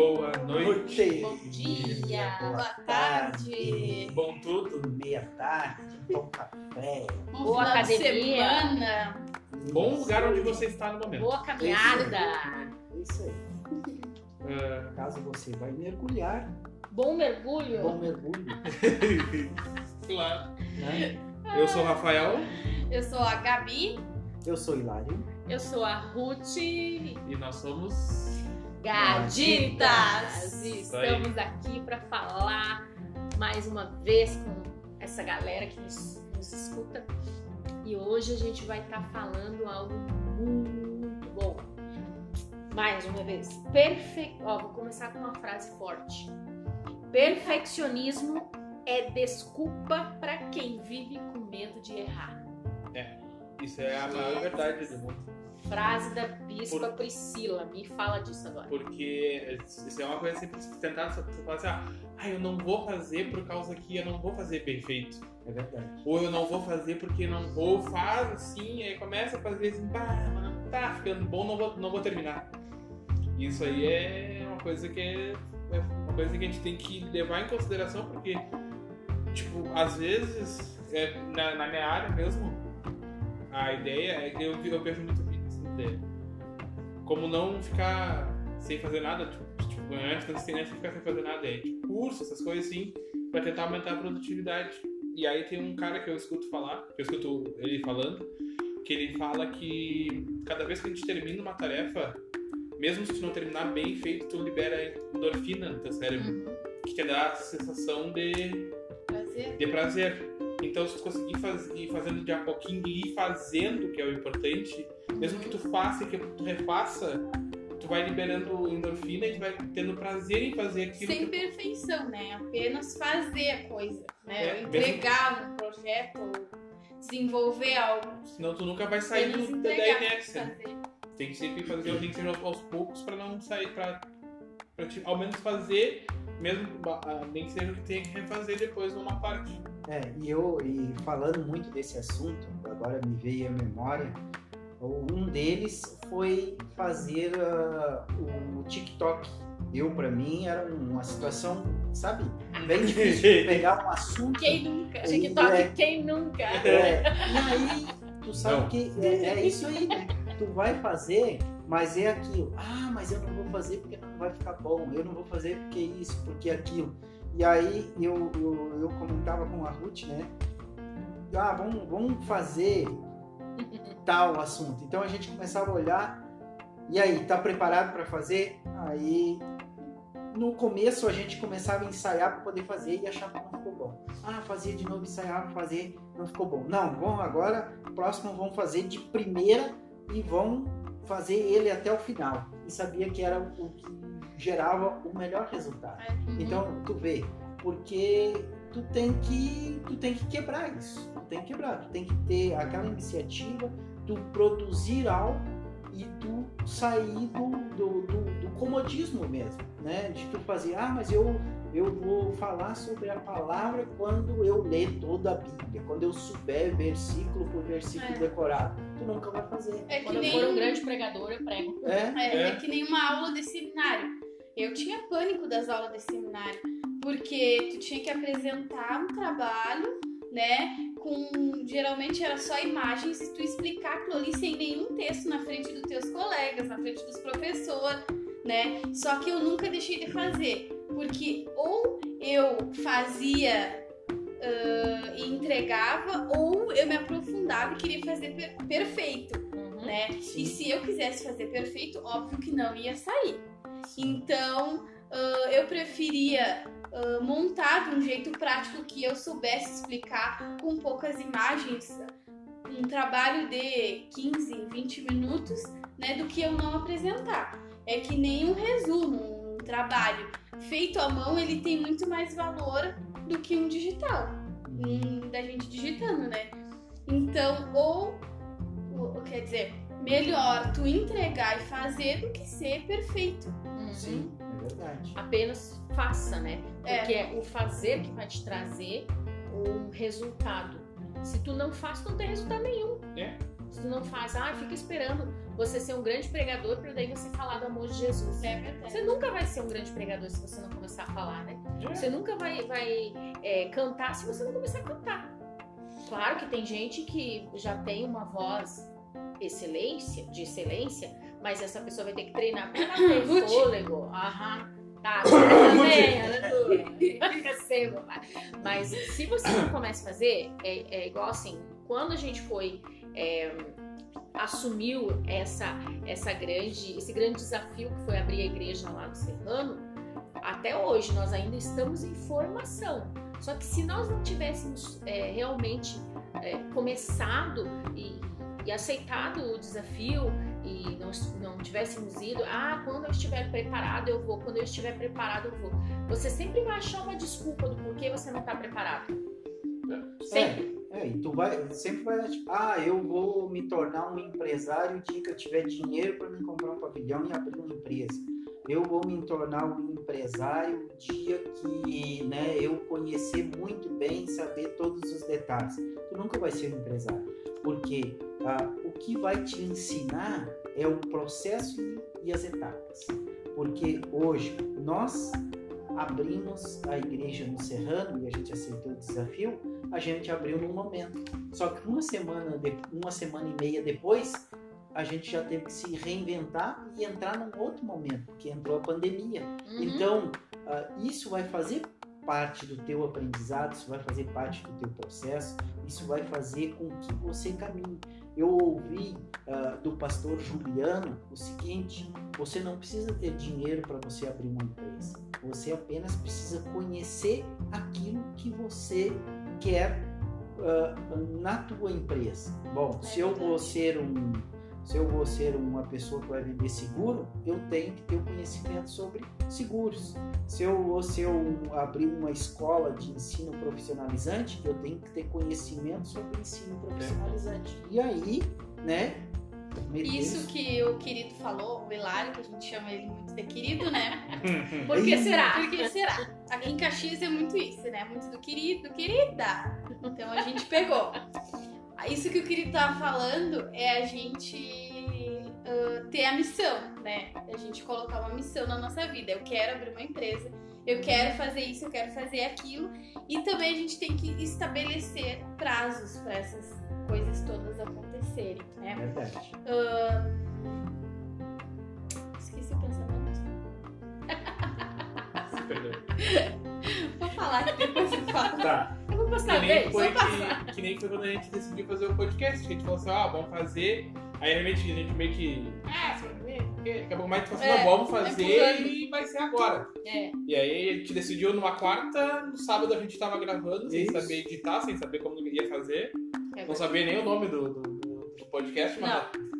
Boa noite. Bom dia, boa boa tarde. Bom tudo. meia tarde, bom café. Bom Boa academia. semana. Bom lugar onde você está no momento. Boa caminhada. É isso aí. Ah, Caso você vai mergulhar, Bom mergulho. bom mergulho, claro. né? Eu sou o Rafael Eu sou a Gabi. Eu sou Hilário. Eu sou a Ruth e nós somos. Gaditas. E estamos aqui para falar mais uma vez com essa galera que nos, nos escuta. E hoje a gente vai estar falando algo muito bom. Mais uma vez. Perfe... Ó, vou começar com uma frase forte. Perfeccionismo é desculpa para quem vive com medo de errar. Isso é a maior verdade do mundo. Frase da Bispa Priscila. Me fala disso agora. Porque isso é uma coisa sempre tentar você falar assim, ah, ah, eu não vou fazer por causa que eu não vou fazer perfeito. É verdade. Ou eu não vou fazer porque não vou, faz assim, aí começa a fazer assim, pá, mas não tá ficando bom, não vou, não vou terminar. Isso aí é uma coisa que é, é uma coisa que a gente tem que levar em consideração, porque, tipo, às vezes, é, na, na minha área mesmo, a ideia é que eu, eu vejo muito essa ideia. Como não ficar sem fazer nada, tipo, tipo tem de ficar sem fazer nada, é tipo, curso, essas coisas assim, pra tentar aumentar a produtividade. E aí tem um cara que eu escuto falar, que eu escuto ele falando, que ele fala que cada vez que a gente termina uma tarefa, mesmo se tu não terminar bem feito, tu libera endorfina no teu cérebro, que te dá a sensação de, Prazer. de prazer. Então, se tu conseguir faz, ir fazendo de a pouquinho e ir fazendo, que é o importante, mesmo que tu faça e que tu refaça, tu vai liberando endorfina e tu vai tendo prazer em fazer aquilo Sem que perfeição, né? Apenas fazer a coisa, né? É, Entregar um projeto, ou desenvolver algo. senão tu nunca vai sair do, da entregar, inércia. fazer. Tem que sempre fazer, tem que ser aos, aos poucos pra não sair, te, ao menos fazer, mesmo ah, nem que seja o que tenha que refazer depois numa parte. É, e eu, e falando muito desse assunto, agora me veio à memória, um deles foi fazer ah, o TikTok. Eu, pra mim, era uma situação, sabe, bem difícil pegar um assunto. Quem nunca? É. TikTok, quem nunca? É, e aí, tu sabe Não. que é, é isso aí, né? Tu vai fazer, mas é aquilo. Ah, mas eu não vou fazer porque não vai ficar bom. Eu não vou fazer porque isso, porque aquilo. E aí eu, eu, eu comentava com a Ruth, né? Ah, vamos, vamos fazer tal assunto. Então a gente começava a olhar. E aí, tá preparado para fazer? Aí no começo a gente começava a ensaiar para poder fazer e achava que não ficou bom. Ah, fazia de novo, ensaiava, fazer, não ficou bom. Não, vamos agora, próximo vão fazer de primeira e vão fazer ele até o final. E sabia que era o que gerava o melhor resultado. Então, tu vê, porque tu tem que tu tem que quebrar isso. Tu tem que quebrar, tu tem que ter aquela iniciativa, tu produzir algo e tu sair do, do, do, do comodismo mesmo, né? De tu fazer, ah, mas eu eu vou falar sobre a palavra quando eu ler toda a Bíblia, quando eu souber versículo por versículo É. decorado. Tu nunca vai fazer. É que Quando eu nem for um grande pregador, eu prego. É? É, É. é que nem uma aula de seminário. Eu tinha pânico das aulas de seminário, porque tu tinha que apresentar um trabalho, né? Com geralmente era só imagens e tu explicar aquilo ali sem nenhum texto na frente dos teus colegas, na frente dos professores, né? Só que eu nunca deixei de fazer, porque ou eu fazia ah, e entregava, ou eu me aprofundava e queria fazer per- perfeito Uhum. né? E se eu quisesse fazer perfeito, óbvio que não ia sair. Então, ah, eu preferia ah, montar de um jeito prático que eu soubesse explicar com poucas imagens, um trabalho de 15, 20 minutos, né, do que eu não apresentar. É que nem um resumo, um trabalho feito à mão, ele tem muito mais valor do que um digital, um, da gente digitando, né? Então, ou o- quer dizer, melhor tu entregar e fazer do que ser perfeito. Uhum. Sim, é verdade. Apenas faça, né? É. Porque é o fazer que vai te trazer um resultado. Se tu não faz, não tem resultado nenhum. Se tu não faz, ah, fica esperando você ser um grande pregador para daí você falar do amor de Jesus. É verdade. Você nunca vai ser um grande pregador se você não começar a falar, né? Você nunca vai, vai é, cantar se você não começar a cantar. Claro que tem gente que já tem uma voz excelência, de excelência, mas essa pessoa vai ter que treinar para ter fôlego. Aham. Tá, também, Ana Lu. Recebo. Mas se você não começa a fazer, é, é igual assim, quando a gente foi. é, assumiu essa, essa grande, esse grande desafio que foi abrir a igreja lá no Serrano, até hoje nós ainda estamos em formação. Só que se nós não tivéssemos é, realmente é, começado e, aceitado o desafio e não, não tivéssemos ido, ah, quando eu estiver preparado eu vou, quando eu estiver preparado eu vou. Você sempre vai achar uma desculpa do porquê você não está preparado. Sempre. É, e tu vai, sempre vai, tipo, ah, eu vou me tornar um empresário o dia que eu tiver dinheiro para me comprar um pavilhão e abrir uma empresa. Eu vou me tornar um empresário o dia que, né, eu conhecer muito bem, saber todos os detalhes. Tu nunca vai ser um empresário, porque ah, o que vai te ensinar é o processo e- as etapas. Porque hoje nós abrimos a igreja no Serrano e a gente aceitou o desafio, a gente abriu num momento. Só que uma semana, de, uma semana e meia depois, a gente já teve que se reinventar e entrar num outro momento, porque entrou a pandemia. Uhum. Então, ah, isso vai fazer parte do teu aprendizado, isso vai fazer parte do teu processo, isso vai fazer com que você caminhe. Eu ouvi ah, do pastor Juliano o seguinte: você não precisa ter dinheiro para você abrir uma empresa, você apenas precisa conhecer aquilo que você quer ah, na tua empresa. Bom, se eu vou ser um se eu vou ser uma pessoa que vai vender seguro, eu tenho que ter o conhecimento sobre seguros. Se eu vou ser um, abrir uma escola de ensino profissionalizante, eu tenho que ter conhecimento sobre ensino profissionalizante. E aí, né? Isso que o querido falou, o Hilário, que a gente chama ele muito de querido, né? Por que será? Por que será? Aqui em Caxias é muito isso, né? Muito do querido, do querida. Então a gente pegou. Isso que o querido tava falando é a gente ah, ter a missão, né? A gente colocar uma missão na nossa vida. Eu quero abrir uma empresa, eu quero fazer isso, eu quero fazer aquilo. E também a gente tem que estabelecer prazos para essas coisas todas acontecerem, né? Verdade. Esqueci o pensamento. Se perdeu. Vou falar que depois eu falo. Tá. Vou Que nem, foi passar. que, que nem foi quando a gente decidiu fazer o podcast. Que a gente falou assim, ah, vamos fazer. Aí realmente a gente meio que. Ah, você vai ver? porque Daqui a pouco mais falou assim, É, não, vamos vai fazer empurrando. e vai ser agora. É. E aí a gente decidiu numa quarta, no sábado a gente tava gravando, sem Isso. saber editar, sem saber como ia fazer. É Não sabia nem o nome do, do, do- podcast, mas. Não.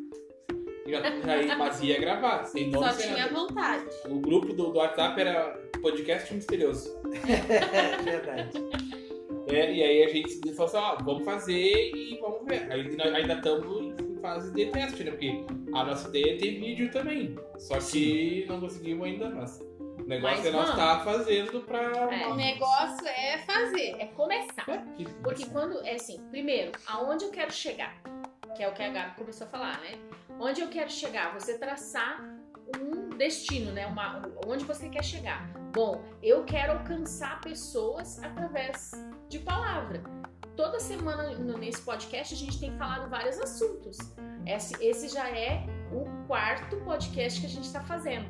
Já, já, mas ia gravar, sem nome Só sem tinha nada. vontade. O grupo do, do WhatsApp era podcast misterioso. É verdade. É, e aí a gente falou assim, ó, vamos fazer e vamos ver. Aí nós ainda estamos em fase de teste, né? Porque a nossa ideia é ter vídeo também. Só que não conseguimos ainda, mas o negócio Mas é nós estar fazendo pra. É. O negócio é fazer. É começar. É, que- Porque quando, é assim, primeiro, aonde eu quero chegar? Que é o que a Gabi começou a falar, né? Onde eu quero chegar? Você traçar um destino, né? Uma, onde você quer chegar. Bom, eu quero alcançar pessoas através de palavra. Toda semana nesse podcast a gente tem falado vários assuntos. Esse, esse já é o quarto podcast que a gente está fazendo.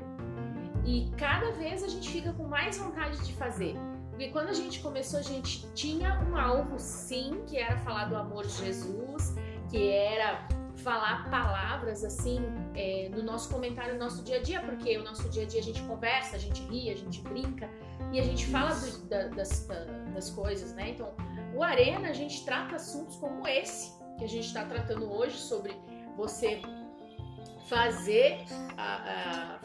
E cada vez a gente fica com mais vontade de fazer. Porque quando a gente começou, a gente tinha um alvo sim, que era falar do amor de Jesus, que era falar palavras assim é, no nosso comentário, no nosso dia a dia, porque o nosso dia a dia a gente conversa, a gente ri, a gente brinca e a gente fala do- da- das, da- das coisas, né? Então, o Arena a gente trata assuntos como esse que a gente está tratando hoje sobre você fazer a, a...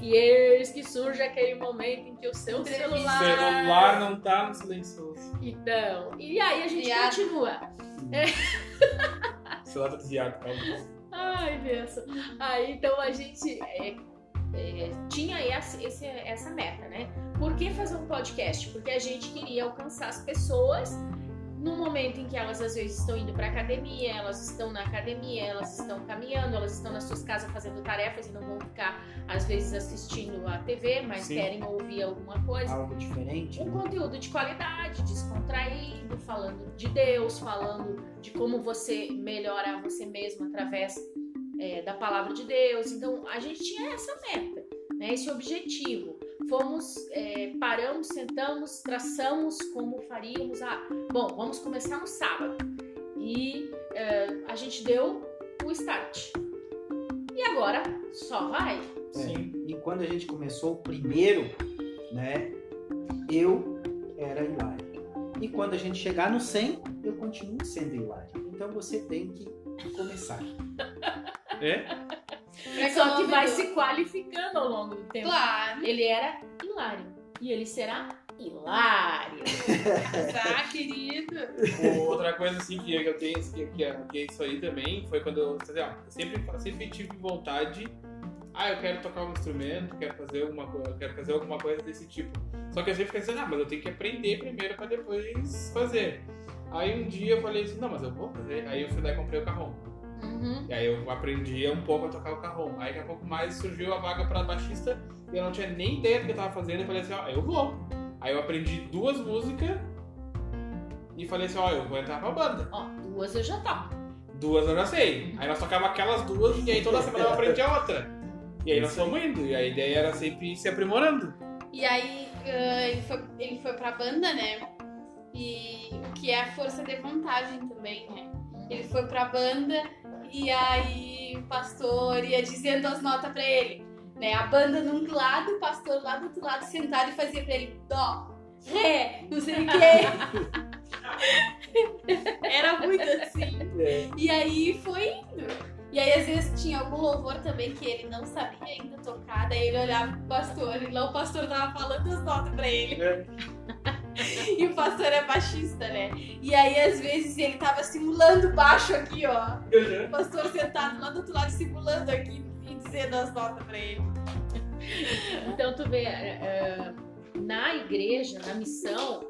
e eis que surge aquele momento em que o seu celular celular não tá no silencioso. então, e aí a gente Viado. continua. O celular tá desviado, calma. Ai, benção. Aí então a gente é, é, tinha essa, essa meta, né? Por que fazer um podcast? Porque a gente queria alcançar as pessoas no momento em que elas às vezes estão indo para academia, elas estão na academia, elas estão caminhando, elas estão nas suas casas fazendo tarefas e não vão ficar às vezes assistindo a TV, mas Sim. querem ouvir alguma coisa. Algo diferente. Um conteúdo de qualidade, descontraído, falando de Deus, falando de como você melhora você mesmo através é, da palavra de Deus. Então a gente tinha essa meta, né, esse objetivo. Fomos, é, paramos, sentamos, traçamos como faríamos. Ah, bom, vamos começar no sábado. E é, a gente deu o start. E agora só vai. Sim. E quando a gente começou o primeiro, né, eu era Hilário. E quando a gente chegar no 100, eu continuo sendo Hilário. Então você tem que começar. É? Pra Só que vai se qualificando ao longo do tempo. Claro. Ele era hilário. E ele será hilário. Tá, querido. Outra coisa assim que eu tenho, que, que, é- que é isso aí também, foi quando eu, assim, ó, eu sempre, sempre tive vontade, ah, eu quero tocar um instrumento, quero fazer alguma coisa, quero fazer alguma coisa desse tipo. Só que eu sempre pensei, ah, mas eu tenho que aprender primeiro pra depois fazer. Aí um dia eu falei assim, não, mas eu vou fazer. Aí eu fui lá e comprei o carrom. Uhum. E aí eu aprendi um pouco a tocar o carrom. Aí daqui a pouco mais surgiu a vaga pra baixista e eu não tinha nem ideia do que eu tava fazendo. Eu falei assim, ó, eu vou. Aí eu aprendi duas músicas e falei assim, ó, eu vou entrar pra banda. Ó, duas eu já toco. Duas eu já sei. Aí nós tocava aquelas duas e aí toda semana eu aprendi a outra. E aí nós fomos indo. E a ideia era sempre ir se aprimorando. E aí ah, ele, foi, ele foi pra banda, né? E o que é a força de vontade também, né? Ele foi pra banda e aí o pastor ia dizendo as notas pra ele. Né? A banda num lado, o pastor lá do outro lado sentado e fazia pra ele dó, ré, não sei o quê. Era muito assim. É. E aí foi indo. E aí, às vezes, tinha algum louvor também que ele não sabia ainda tocar, daí ele olhava pro pastor, e lá o pastor tava falando as notas pra ele. E o pastor é baixista, né? E aí, às vezes, ele tava simulando baixo aqui, ó. O pastor sentado lá do outro lado, simulando aqui e dizendo as notas pra ele. Então tu vê, é, é, na igreja, na missão,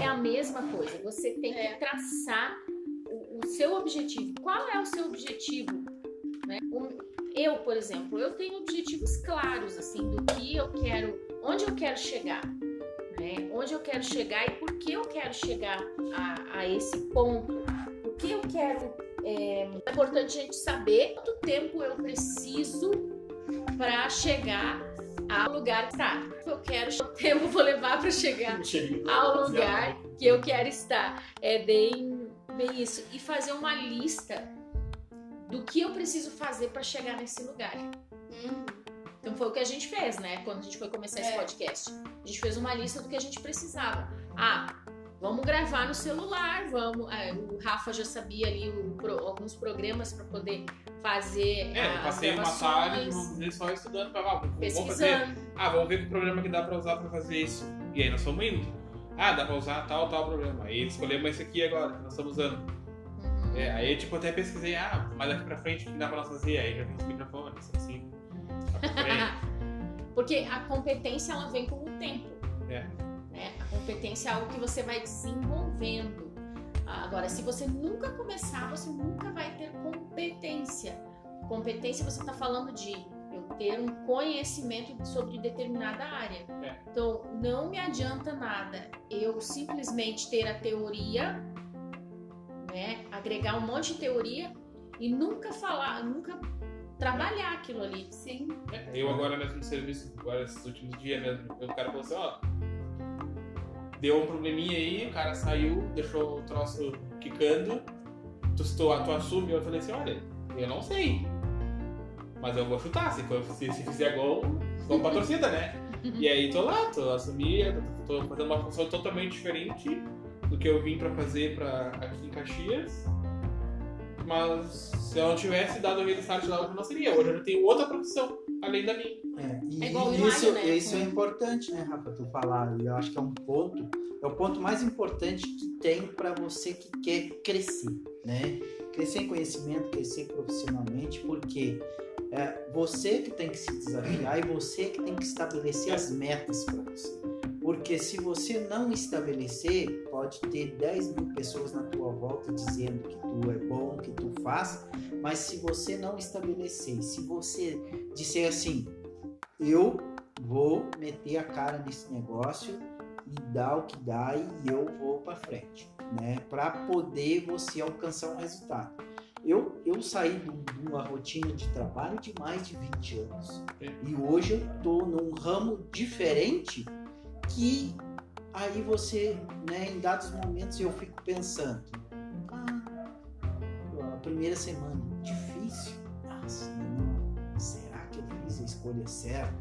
é a mesma coisa. Você tem que É. traçar o, o seu objetivo. Qual é o seu objetivo? né? Eu, por exemplo, eu tenho objetivos claros, assim, do que eu quero, onde eu quero chegar. Né? Onde eu quero chegar e por que eu quero chegar a, a esse ponto. O que eu quero. É, é importante a gente saber quanto tempo eu preciso para chegar ao lugar que está. Eu quero, quanto tempo eu vou levar para chegar ao lugar que eu quero estar. É bem, bem isso. E fazer uma lista do que eu preciso fazer para chegar nesse lugar. Uhum. Então foi o que a gente fez, né? Quando a gente foi começar esse É. podcast. A gente fez uma lista do que a gente precisava. Ah, vamos gravar no celular, vamos. ah, o Rafa já sabia ali o pro- alguns programas para poder fazer É, eu as passei uma tarde só estudando pra ah, vamos fazer. pesquisando. Ah, vamos ver que programa que dá pra usar pra fazer isso. E aí nós fomos indo. Ah, dá pra usar tal, tal programa. Aí escolhemos esse aqui agora, que nós estamos usando. Uhum. É, aí tipo, até pesquisei, ah, mas daqui pra frente o que dá pra nós fazer? Aí já vi os microfones, assim. Frente. Porque a competência ela vem com o tempo. É. Né? A competência é algo que você vai desenvolvendo. Agora, se você nunca começar, você nunca vai ter competência. Competência você está falando de eu ter um conhecimento sobre determinada área. É. Então, não me adianta nada eu simplesmente ter a teoria, né? Agregar um monte de teoria e nunca falar, nunca trabalhar aquilo ali. Sim. É, Eu agora mesmo no serviço, agora esses últimos dias mesmo, o cara falou assim, ó. Deu um probleminha aí, o cara saiu, deixou o troço quicando, tu, tu, tu assume, eu falei assim, olha, eu não sei. Mas eu vou chutar, se, for, se, se fizer gol, vamos pra torcida, né? E aí tô lá, tô assumi, tô fazendo uma função totalmente diferente do que eu vim pra fazer pra, aqui em Caxias. Mas se eu não tivesse dado aquele start lá, eu não seria. Hoje eu já tenho outra profissão, além da minha. É, e É isso, Hilário, né? isso é importante, né, Rafa, tu falar. Eu acho que é um ponto, é o ponto mais importante que tem para você que quer crescer, né? Crescer em conhecimento, crescer profissionalmente, porque é você que tem que se desafiar e você que tem que estabelecer as metas para você. Porque se você não estabelecer, pode ter 10 mil pessoas na tua volta dizendo que tu é bom, que tu faz, mas se você não estabelecer, se você disser assim, eu vou meter a cara nesse negócio e dar o que dá e eu vou para frente, né? Para poder você alcançar um resultado. Eu, eu saí de uma rotina de trabalho de mais de 20 anos. E hoje eu estou num ramo diferente que aí você, né, em dados momentos eu fico pensando, ah, a primeira semana, difícil. Nossa, não, será que eu fiz a escolha certa?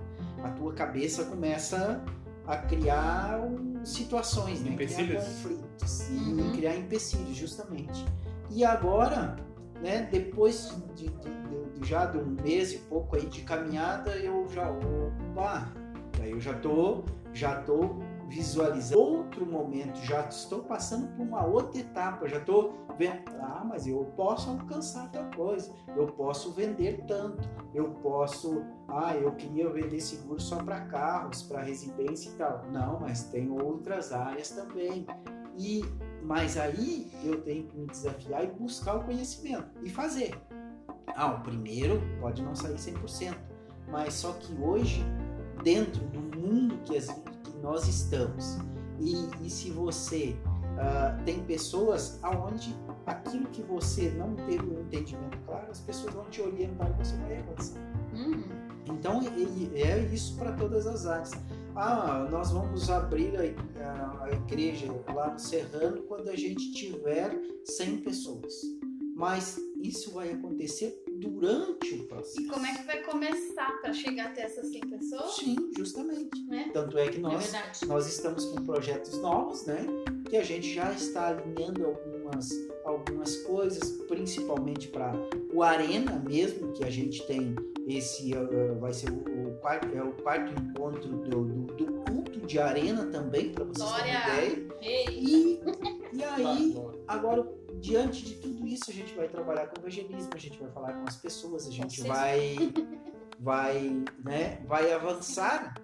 A tua cabeça começa a criar um, situações, né? Empecilhos. Criar conflitos e Uhum. criar empecilhos, justamente. E agora, né, depois de, de- de- de já de um mês e pouco aí de caminhada, eu já, opa, daí eu já tô, já tô visualizando outro momento, já estou passando por uma outra etapa, já estou vendo, ah, mas eu posso alcançar tal coisa, eu posso vender tanto, eu posso, ah, eu queria vender seguro só para carros, para residência e tal. Não, mas tem outras áreas também. E mas aí eu tenho que me desafiar e buscar o conhecimento e fazer. Ah, o primeiro pode não sair 100%, mas só que hoje, dentro do mundo que, as- que nós estamos, e, e se você ah, tem pessoas aonde aquilo que você não teve um entendimento claro, as pessoas vão te orientar e você vai avançar. Uhum. Então é isso para todas as áreas. Ah, nós vamos abrir a, a- a igreja lá no Serrano quando a gente tiver 100 pessoas. Mas isso vai acontecer durante o processo. E como é que vai começar para chegar até essas 100 pessoas? Sim, justamente. Né? Tanto é que É nós verdade. nós estamos com projetos novos, né? Que a gente já está alinhando algumas, algumas coisas, principalmente para o Arena mesmo, que a gente tem esse uh, vai ser o, o quarto, é o quarto encontro do, do, do culto de Arena também, para vocês terem Glória! ideia. Ei, E, e aí, Tá, agora, diante de tudo isso, a gente vai trabalhar com evangelismo, a gente vai falar com as pessoas, a gente vai, vai, né, vai avançar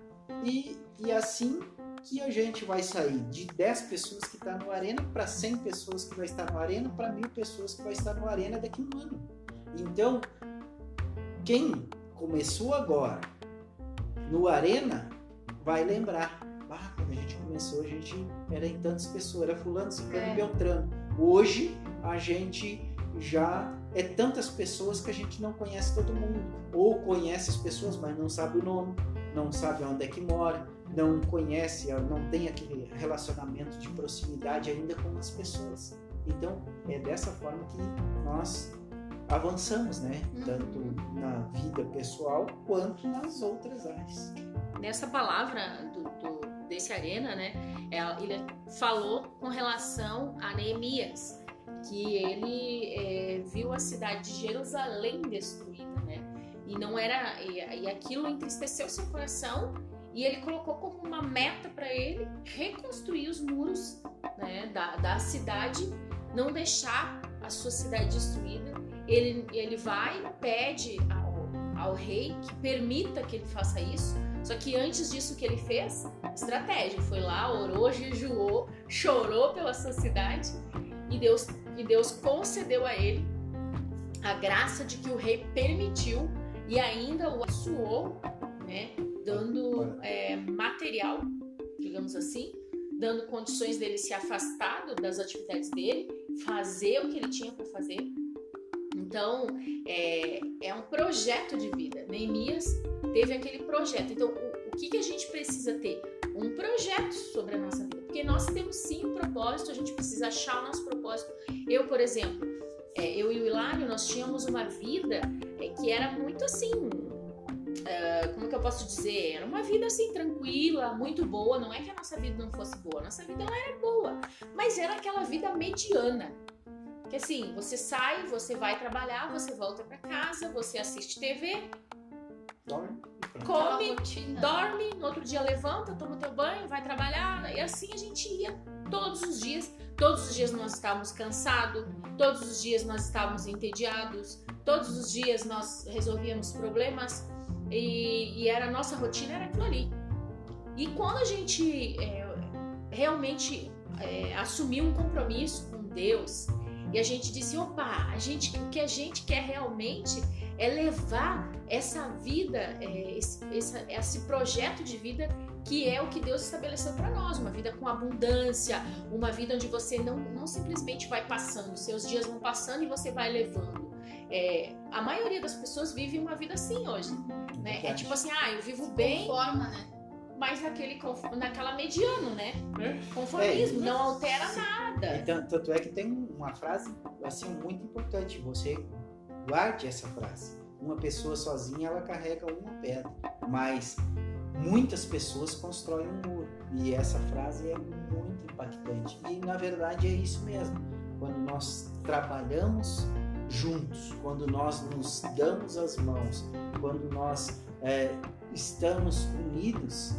e, e assim que a gente vai sair de 10 pessoas que está no Arena para 100 pessoas que vai estar no Arena para mil pessoas que vai estar no Arena daqui a um ano. Então, quem começou agora no Arena vai lembrar. Ah, quando a gente começou, a gente era em tantas pessoas, era fulano, ciclano, É. beltrano. Hoje a gente já é tantas pessoas que a gente não conhece todo mundo. Ou conhece as pessoas, mas não sabe o nome, não sabe onde é que mora, não conhece, não tem aquele relacionamento de proximidade ainda com as pessoas. Então, é dessa forma que nós avançamos, né? Uhum. Tanto na vida pessoal quanto nas outras áreas. Nessa palavra do, do- desse Arena, né? Ele falou com relação a Neemias, que ele é, viu a cidade de Jerusalém destruída, né? E não era e, e aquilo entristeceu seu coração e ele colocou como uma meta para ele reconstruir os muros né, da, da cidade, não deixar a sua cidade destruída. Ele, ele vai pede ao, ao rei que permita que ele faça isso. Só que antes disso que ele fez, estratégia, foi lá, orou, jejuou, chorou pela sua cidade e Deus, e Deus concedeu a ele a graça de que o rei permitiu e ainda o assuou, né, dando é, material, digamos assim, dando condições dele se afastar das atividades dele, fazer o que ele tinha para fazer. Então, é, é um projeto de vida. Neemias teve aquele projeto. Então, o, o que, que a gente precisa ter? Um projeto sobre a nossa vida. Porque nós temos sim um propósito, a gente precisa achar o nosso propósito. Eu, por exemplo, é, eu e o Hilário, nós tínhamos uma vida é, que era muito assim. ah, como que eu posso dizer? Era uma vida assim tranquila, muito boa. Não é que a nossa vida não fosse boa, nossa vida ela era boa, mas era aquela vida mediana. Que assim, você sai, você vai trabalhar, você volta pra casa, você assiste TV, Dorme e come, rotina. dorme, no outro dia levanta, toma teu banho, vai trabalhar. E assim a gente ia todos os dias. Todos os dias nós estávamos cansados, todos os dias nós estávamos entediados, todos os dias nós resolvíamos problemas e, e era a nossa rotina era aquilo ali. E quando a gente é, realmente é, assumiu um compromisso com Deus e a gente disse, opa, a gente, o que a gente quer realmente é levar essa vida, é, esse, esse, projeto de vida que é o que Deus estabeleceu para nós, uma vida com abundância, uma vida onde você não, não simplesmente vai passando, seus dias vão passando e você vai levando. É, a maioria das pessoas vive uma vida assim hoje, né? É tipo assim, ah, eu vivo bem, Conforma, né? Mas naquele naquela mediano, né? É. Conformismo, É, não altera nada. Então, tanto é que tem uma frase assim muito importante. Você guarde essa frase. Uma pessoa sozinha ela carrega uma pedra, mas muitas pessoas constroem um muro. E essa frase é muito impactante. E na verdade é isso mesmo. Quando nós trabalhamos juntos, quando nós nos damos as mãos, quando nós é, estamos unidos,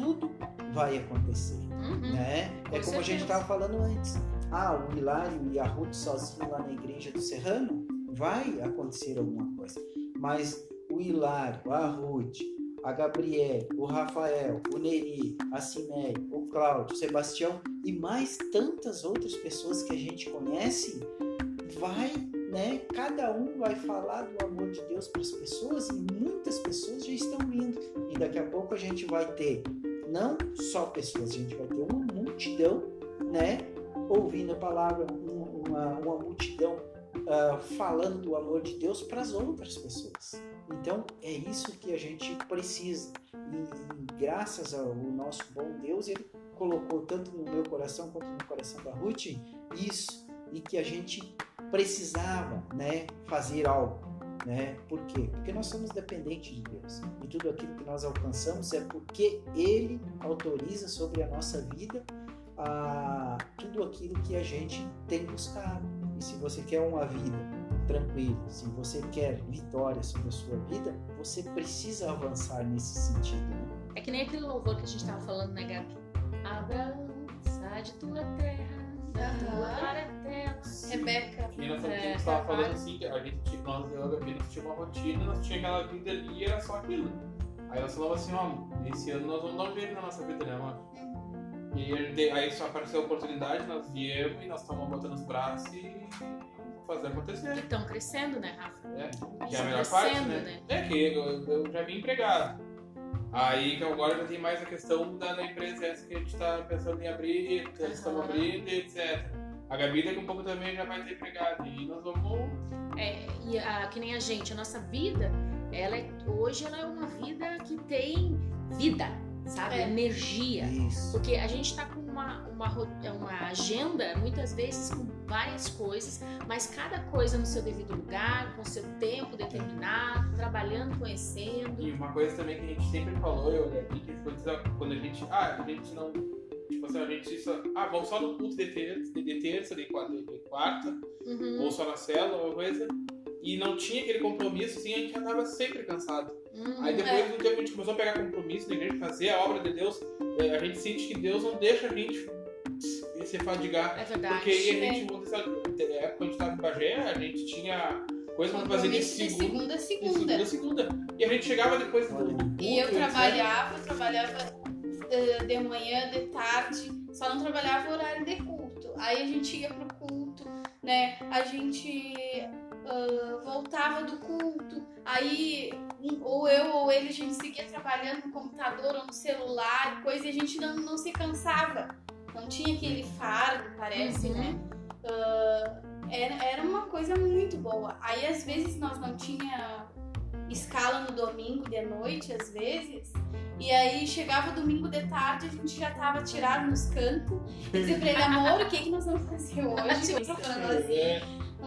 tudo vai acontecer Uhum. né? É Com como a gente certeza. estava falando antes. Ah, o Hilário e a Ruth sozinhos lá na igreja do Serrano, vai acontecer alguma coisa. Mas o Hilário, a Ruth, a Gabriele, o Rafael, o Neri, a Cinéia, o Cláudio, o Sebastião e mais tantas outras pessoas que a gente conhece, vai, né? Cada um vai falar do amor de Deus para as pessoas e muitas pessoas já estão vindo. E daqui a pouco a gente vai ter não só pessoas, a gente vai ter uma multidão, né, ouvindo a palavra, um- uma, uma multidão ah, falando do amor de Deus para as outras pessoas. Então é isso que a gente precisa. E, e graças ao nosso bom Deus, ele colocou tanto no meu coração quanto no coração da Ruth isso e que a gente precisava, né, fazer algo. Né? Por quê? Porque nós somos dependentes de Deus. E tudo aquilo que nós alcançamos é porque Ele autoriza sobre a nossa vida ah, tudo aquilo que a gente tem buscado. E se você quer uma vida tranquila, se você quer vitória sobre a sua vida, você precisa avançar nesse sentido. Né? É que nem aquele louvor que a gente tava falando, né, Gabi? Abraão, sai de tua terra, parentela. Rebeca. E nós É, é, tava trabalho. falando assim, que a gente tinha, nós, eu e a tinha uma rotina, nós tinha aquela vida ali e era só aquilo. Aí nós falamos assim, ó, esse ano nós vamos dar um jeito na nossa vida, né, amor? E a gente- aí só apareceu a oportunidade, nós viemos e nós estamos botando os braços e fazer acontecer. Que estão crescendo, né, Rafa? É, que é a Estão melhor parte, crescendo, né? né? É que eu, eu já vim empregado. Aí que agora já tem mais a questão da, da empresa essa que a gente tá pensando em abrir, que eles estão abrindo, etc. A Gabi daqui um pouco também já vai ter empregado. E nós vamos. É, e a- que nem a gente, a nossa vida, ela é, hoje ela é uma vida que tem vida, sabe? É. Energia. Isso. Porque a gente tá com uma, uma, ro- uma agenda, muitas vezes, com várias coisas, mas cada coisa no seu devido lugar, com seu tempo determinado, trabalhando, conhecendo. E uma coisa também que a gente sempre falou, eu que quando- a gente. Ah, a gente não. Tipo assim, a gente só. Ah, vamos só no culto de terça, de, terça, de quarta, de quarta Uhum, ou só na cela, ou coisa. E não tinha aquele compromisso, assim, a gente andava sempre cansado. uhum. Aí depois do tempo que a gente começou a pegar compromisso na igreja, fazer a obra de Deus, eh, a gente sente que Deus não deixa a gente se fadigar. É verdade. Porque aí a gente, quando essa- na época que a gente tava em Bagé, a gente tinha coisa pra fazer de Compromisso de segunda, segunda a de segunda. segunda a segunda. E a gente chegava depois do, culto, E eu trabalhava, eu trabalhava eh, de manhã, de tarde, só não trabalhava horário de culto. Aí a gente ia pro culto, né? A gente ah, voltava do culto, aí um- ou eu ou ele a gente seguia trabalhando no computador ou no celular, coisa, e a gente não, não se cansava. Não tinha aquele fardo, parece, Uhum. né? Ah, era, era uma coisa muito boa. Aí às vezes nós não tinha escala no domingo de noite, às vezes. E aí chegava domingo de tarde, a gente já tava tirado nos cantos. Dizia pra ele, amor, o que, que nós vamos fazer hoje?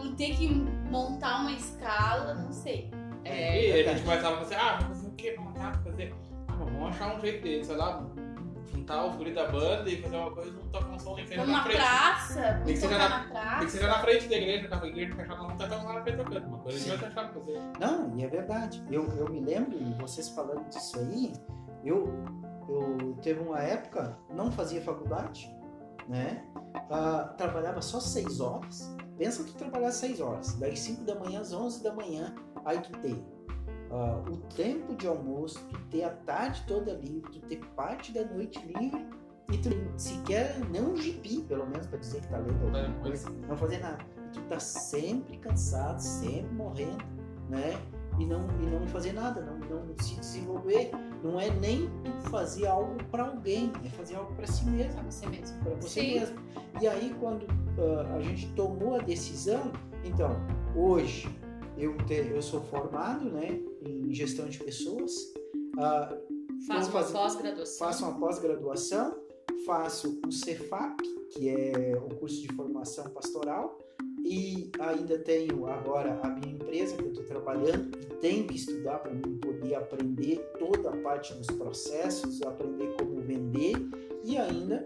É, Vamos ter que montar uma escala, não sei. É, e aí a gente começava a fazer, ah, vamos fazer o quê? Vamos montar, fazer. Ah, vamos achar um jeito de, sei lá, juntar os guris da banda e fazer uma coisa, não tocar um som Vamos na frente. praça, Tem que tocar na- na Tem que praça. ser na frente da igreja, que a igreja fechada não tá tão lá na frente tocando. Uma coisa a gente vai deixar pra fazer. Não, e é verdade. Eu, eu me lembro, e vocês falando disso aí, eu, eu teve uma época, não fazia faculdade, né? Ah, trabalhava só seis horas. Pensa que trabalhar seis horas, das 5 da manhã às 11 da manhã, aí tu tem ah, o tempo de almoço, tu ter a tarde toda livre, tu ter parte da noite livre e tu sequer não um gibi, pelo menos, para dizer que tá lendo alguma Não, coisa, não fazer nada. E tu tá sempre cansado, sempre morrendo, né? E não, e não fazer nada, não, não se desenvolver. Não é nem tu fazer algo para alguém, é fazer algo para si mesmo Pra você mesmo. para você Sim. mesmo. E aí quando ah, a gente tomou a decisão, então hoje eu, te- eu sou formado, né, em gestão de pessoas, Faz Vou uma fazer- pós-graduação. faço uma pós-graduação, faço o Cefap, que é o curso de formação pastoral, e ainda tenho agora a minha empresa que eu estou trabalhando e tenho que estudar para mim aprender toda a parte dos processos, aprender como vender e ainda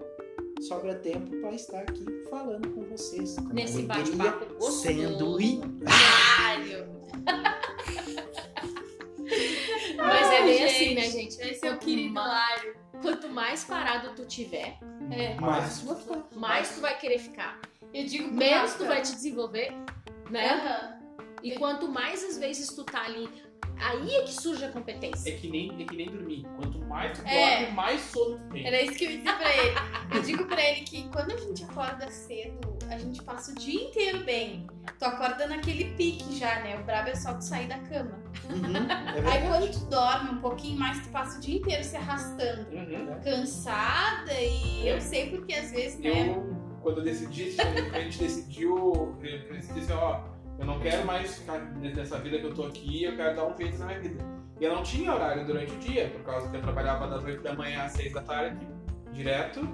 sobra tempo para estar aqui falando com vocês. com Nesse bate-papo gostoso. sendo Diário. Mas é bem assim, né, gente? Esse é o querido. Quanto mais parado tu tiver, É. Mas tu vai ficar. mais tu vai querer ficar. Eu digo Menos tu vai te desenvolver, né? Aham. E quanto mais às vezes tu tá ali, aí é que surge a É competência. que nem, é que nem dormir. Quanto mais tu É. dorme, mais sono tu tem. Era isso que eu ia dizer pra ele. Eu digo pra ele que quando a gente acorda cedo, a gente passa o dia inteiro bem. Tu acorda naquele pique já, né? O brabo é só tu sair da cama. Uhum, é Aí quando tu dorme um pouquinho mais, tu passa o dia inteiro se arrastando. Uhum. Cansada e eu sei porque às vezes, né? Eu, quando eu decidi, a gente decidiu, eu decidi assim, ó, eu não quero mais ficar nessa vida que eu tô aqui, eu quero dar um jeito na minha vida. E eu não tinha horário durante o dia, por causa que eu trabalhava das 8 da manhã às 6 da tarde, direto.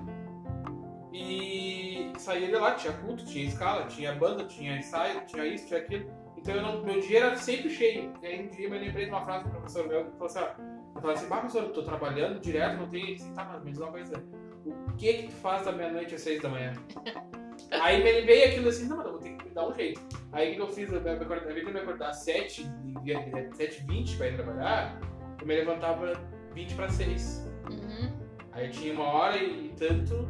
E saía de lá, tinha culto, tinha escala, tinha banda, tinha ensaio, tinha isso, tinha aquilo. Então eu não, meu dia era sempre cheio. E aí um dia eu me lembrei de uma frase do professor meu que falou assim, ó, eu falei assim, professor, eu tô trabalhando direto, não tenho. Ele disse, tá, mas me diz uma coisa. O que que tu faz da meia-noite às seis da manhã? Aí me veio aquilo assim, não, eu vou ter que dar um jeito. Aí o que eu fiz? Eu me de eu me acordar às 7, 7h20 pra ir trabalhar, eu me levantava 20 para 6. Uhum. Aí eu tinha uma hora e tanto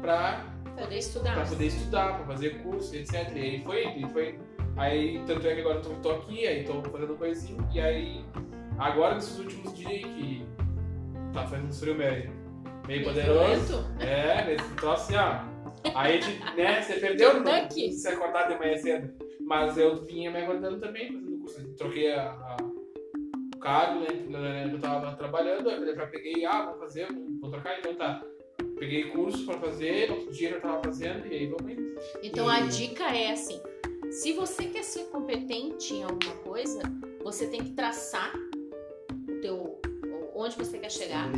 pra, Poder estudar. pra poder estudar, pra fazer curso, etc. E aí foi e foi. Aí, tanto é que agora eu tô, tô aqui, aí tô fazendo coisinha, e aí, agora nesses últimos dias aí que tá fazendo um frio meio, meio poderoso. É, esse troço assim, ó. Aí, né, você perdeu Deu não, se acordar de manhã cedo. Mas eu vinha me acordando também, fazendo curso. Troquei a, a- o cargo, né, eu tava trabalhando, aí eu já peguei, ah, vou fazer, vou trocar, então tá. Peguei curso pra fazer, outro dia eu tava fazendo, e aí vamos indo. Então E- a dica é assim: se você quer ser competente em alguma coisa, você tem que traçar onde você quer chegar.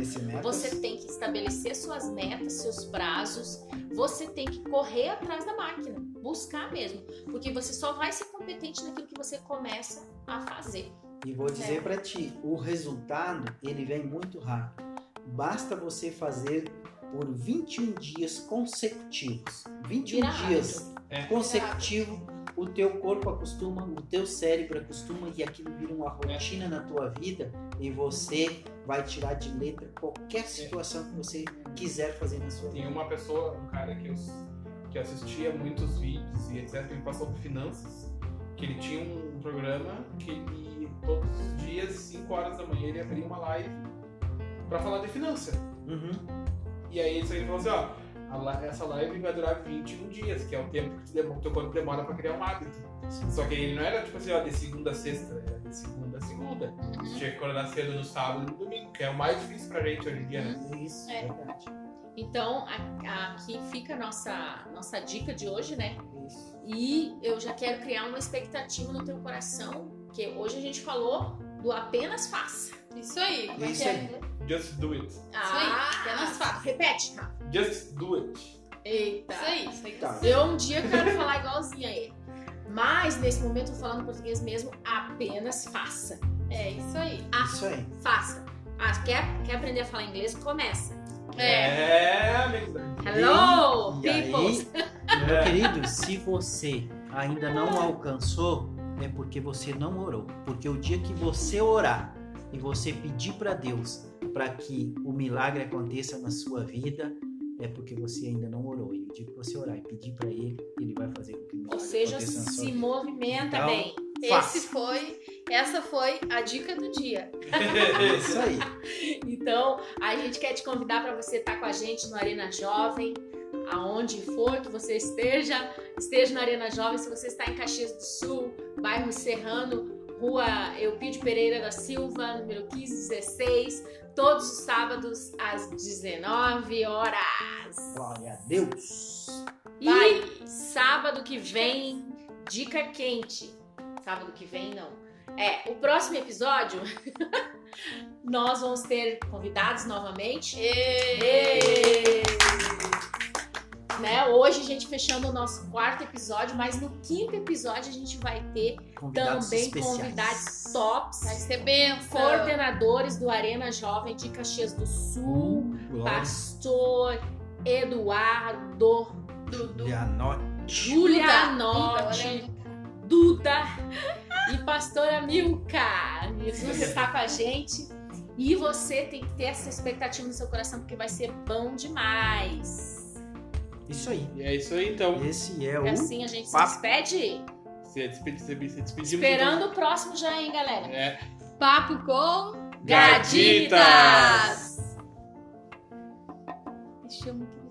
Você tem que estabelecer suas metas, seus prazos. Você tem que correr atrás da máquina, buscar mesmo, porque você só vai ser competente naquilo que você começa a fazer. E vou dizer É. pra ti, o resultado ele vem muito rápido. Basta você fazer por 21 dias consecutivos. 21 Vira dias. É. consecutivos, o teu corpo acostuma, o teu cérebro acostuma e aquilo vira uma rotina na tua vida e você vai tirar de letra qualquer situação que você quiser fazer na sua Tem vida. uma pessoa, um cara que, eu, que assistia muitos vídeos e etc, me passou por finanças, que ele tinha um programa que ele, todos os dias, 5 horas da manhã, ele abria uma live pra falar de finança. Uhum. E aí ele falou assim, ó, a essa live vai durar 21 dias, que é o tempo que demo- teu corpo demora pra criar um hábito. Só que ele não era tipo assim, ó, de segunda a sexta, era de segunda a segunda. Tu tinha que acordar cedo no sábado e no domingo, que é o mais difícil pra gente hoje em dia, né? É isso, É. verdade. Então, a- a- aqui fica a nossa, nossa dica de hoje, né? Isso. E eu já quero criar uma expectativa no teu coração, que hoje a gente falou do apenas faça. Isso aí. Como é Isso que aí. é? Just do it. Ah, apenas faça. Repete, Rafa. Just do it. Eita. Isso aí, isso aí. Tá. Eu um dia quero falar igualzinho a ele. Mas nesse momento, eu tô falando português mesmo, apenas faça. É isso aí. Isso aí. Faça. Ah, quer, quer aprender a falar inglês? Começa. É. É. Hello, E aí, peoples! meu É. querido, se você ainda não alcançou, é porque você não orou. Porque o dia que você orar e você pedir para Deus para que o milagre aconteça na sua vida, é porque você ainda não orou. E o dia que você orar e pedir para Ele, Ele vai fazer com que o milagre Ou seja, aconteça na sua se movimenta Então, bem. Esse foi, essa foi a dica do dia. É isso aí. Então, a gente quer te convidar para você estar com a gente no Arena Jovem, aonde for que você esteja, esteja no Arena Jovem. Se você está em Caxias do Sul, bairro Serrano, Rua Eupídio Pereira da Silva, número 1516, todos os sábados às 19 horas. Glória a Deus. E sábado que vem, dica quente. Sábado que vem, não. É, o próximo episódio, nós vamos ter convidados novamente. Ê! Né? Hoje a gente fechando o nosso quarto episódio, mas no quinto episódio a gente vai ter Convidados também especiais. convidados tops, Vai ser benção. coordenadores do Arena Jovem de Caxias do Sul, Glória. pastor Eduardo Dudu. Julianotti, Duda e pastora Milka. Jesus está com a gente. E você tem que ter essa expectativa no seu coração, porque vai ser bom demais. Isso aí. E é isso aí, então. Esse é E o. assim a gente se papo. despede. Se despedi- se despedimos. Esperando o próximo já, hein, galera? É. Papo com Gaditas! Me chama que eu